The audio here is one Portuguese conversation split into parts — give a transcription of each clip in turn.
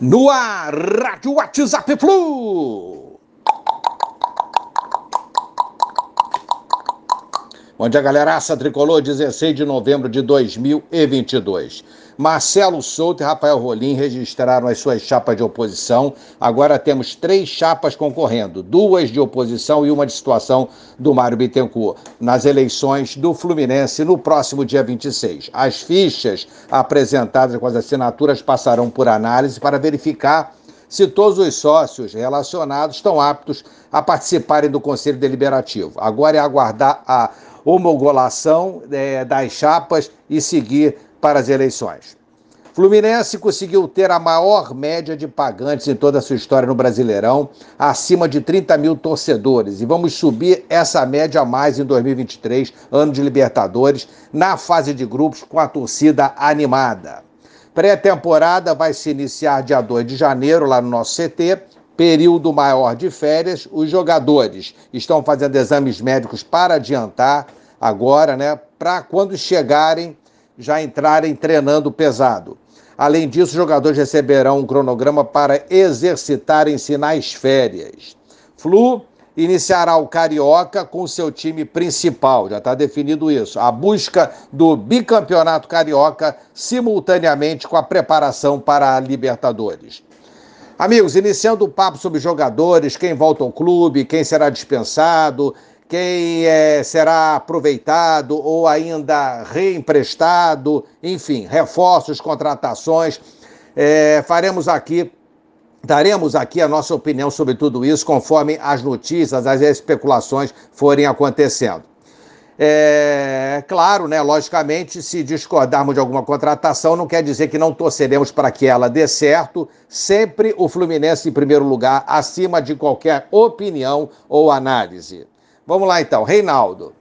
No ar, Rádio WhatsApp Flu. Bom dia, galeraça tricolor, 16 de novembro de 2022. Marcelo Souto e Rafael Rolim registraram as suas chapas de oposição. Agora temos três chapas concorrendo, duas de oposição e uma de situação do Mário Bittencourt, nas eleições do Fluminense no próximo dia 26. As fichas apresentadas com as assinaturas passarão por análise para verificar se todos os sócios relacionados estão aptos a participarem do Conselho Deliberativo. Agora é aguardar a homologação é, das chapas e seguir para as eleições. Fluminense conseguiu ter a maior média de pagantes em toda a sua história no Brasileirão, acima de 30 mil torcedores. E vamos subir essa média a mais em 2023, ano de Libertadores, na fase de grupos com a torcida animada. Pré-temporada vai se iniciar dia 2 de janeiro, lá no nosso CT. Período maior de férias. Os jogadores estão fazendo exames médicos para adiantar agora, né? Para quando chegarem já entrarem treinando pesado. Além disso, os jogadores receberão um cronograma para exercitarem-se nas férias. Flu iniciará o Carioca com seu time principal, já está definido isso. A busca do bicampeonato carioca simultaneamente com a preparação para a Libertadores. Amigos, iniciando o papo sobre jogadores, quem volta ao clube, quem será dispensado, quem é, será aproveitado ou ainda reemprestado, enfim, reforços, contratações. É, faremos aqui, daremos aqui a nossa opinião sobre tudo isso conforme as notícias, as especulações forem acontecendo. É claro, né? Logicamente, se discordarmos de alguma contratação, não quer dizer que não torceremos para que ela dê certo. Sempre o Fluminense em primeiro lugar, acima de qualquer opinião ou análise. Vamos lá então, Reinaldo.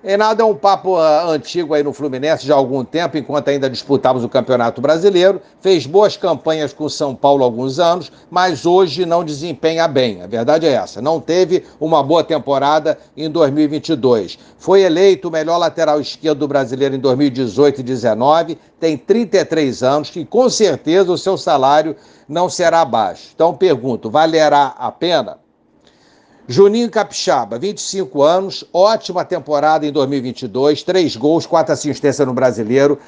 Reinaldo é um papo uh, antigo aí no Fluminense já há algum tempo, enquanto ainda disputávamos o Campeonato Brasileiro. Fez boas campanhas com o São Paulo há alguns anos, mas hoje não desempenha bem. A verdade é essa. Não teve uma boa temporada em 2022. Foi eleito o melhor lateral esquerdo do brasileiro em 2018 e 2019. Tem 33 anos, que com certeza o seu salário não será baixo. Então pergunto: valerá a pena? Juninho Capixaba, 25 anos, ótima temporada em 2022, três gols, quatro assistências no Brasileiro.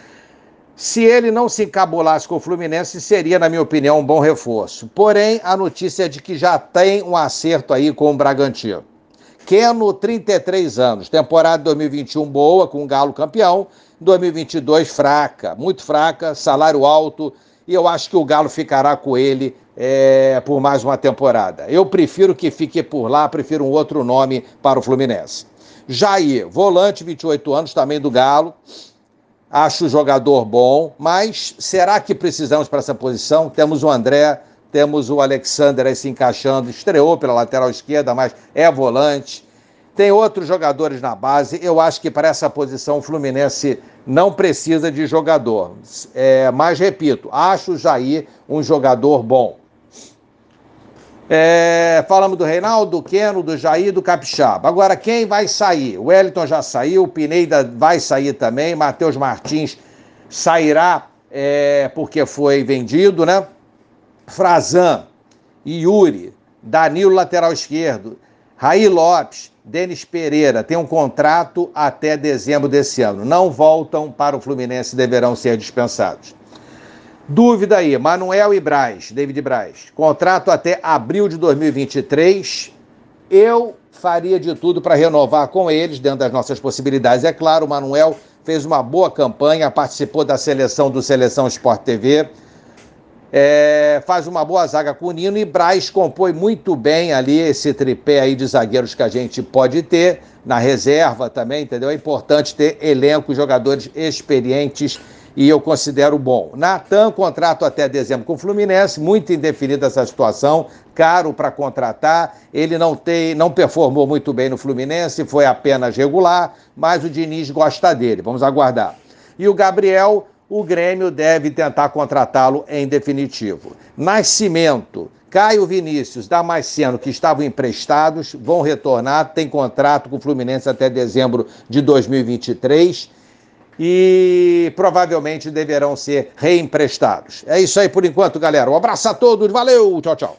Se ele não se encabulasse com o Fluminense, seria, na minha opinião, um bom reforço. Porém, a notícia é de que já tem um acerto aí com o Bragantino. Keno, 33 anos, temporada 2021 boa, com o Galo campeão, 2022 fraca, muito fraca, salário alto, e eu acho que o Galo ficará com ele é, por mais uma temporada. Eu prefiro que fique por lá, prefiro um outro nome para o Fluminense. Jair, volante, 28 anos, também do Galo. Acho o jogador bom, mas será que precisamos para essa posição? Temos o André, temos o Alexander aí se encaixando, estreou pela lateral esquerda, mas é volante. Tem outros jogadores na base. Eu acho que para essa posição o Fluminense não precisa de jogador. É, mas repito, acho o Jair um jogador bom. É, falamos do Reinaldo, do Queno, do Jair, do Capixaba. Agora, quem vai sair? O Wellington já saiu, o Pineda vai sair também, Matheus Martins sairá é, porque foi vendido, né? Frazan, Yuri, Danilo, lateral esquerdo, Raí Lopes, Denis Pereira, tem um contrato até dezembro desse ano. Não voltam para o Fluminense, deverão ser dispensados. Dúvida aí, Manuel e Braz, David Braz. Contrato até abril de 2023. Eu faria de tudo para renovar com eles, dentro das nossas possibilidades. É claro, o Manuel fez uma boa campanha, participou da seleção do Seleção Sport TV. É, faz uma boa zaga com o Nino e Braz compõe muito bem ali esse tripé aí de zagueiros que a gente pode ter na reserva também, entendeu? É importante ter elenco, jogadores experientes e eu considero bom. Natan, contrato até dezembro com o Fluminense, muito indefinida essa situação, caro para contratar. Ele não tem, não performou muito bem no Fluminense, foi apenas regular, mas o Diniz gosta dele. Vamos aguardar. E o Gabriel, o Grêmio deve tentar contratá-lo em definitivo. Nascimento, Caio Vinícius, Damasceno, que estavam emprestados, vão retornar, tem contrato com o Fluminense até dezembro de 2023. e provavelmente deverão ser reemprestados. É isso aí por enquanto, galera. Um abraço a todos, valeu, tchau, tchau.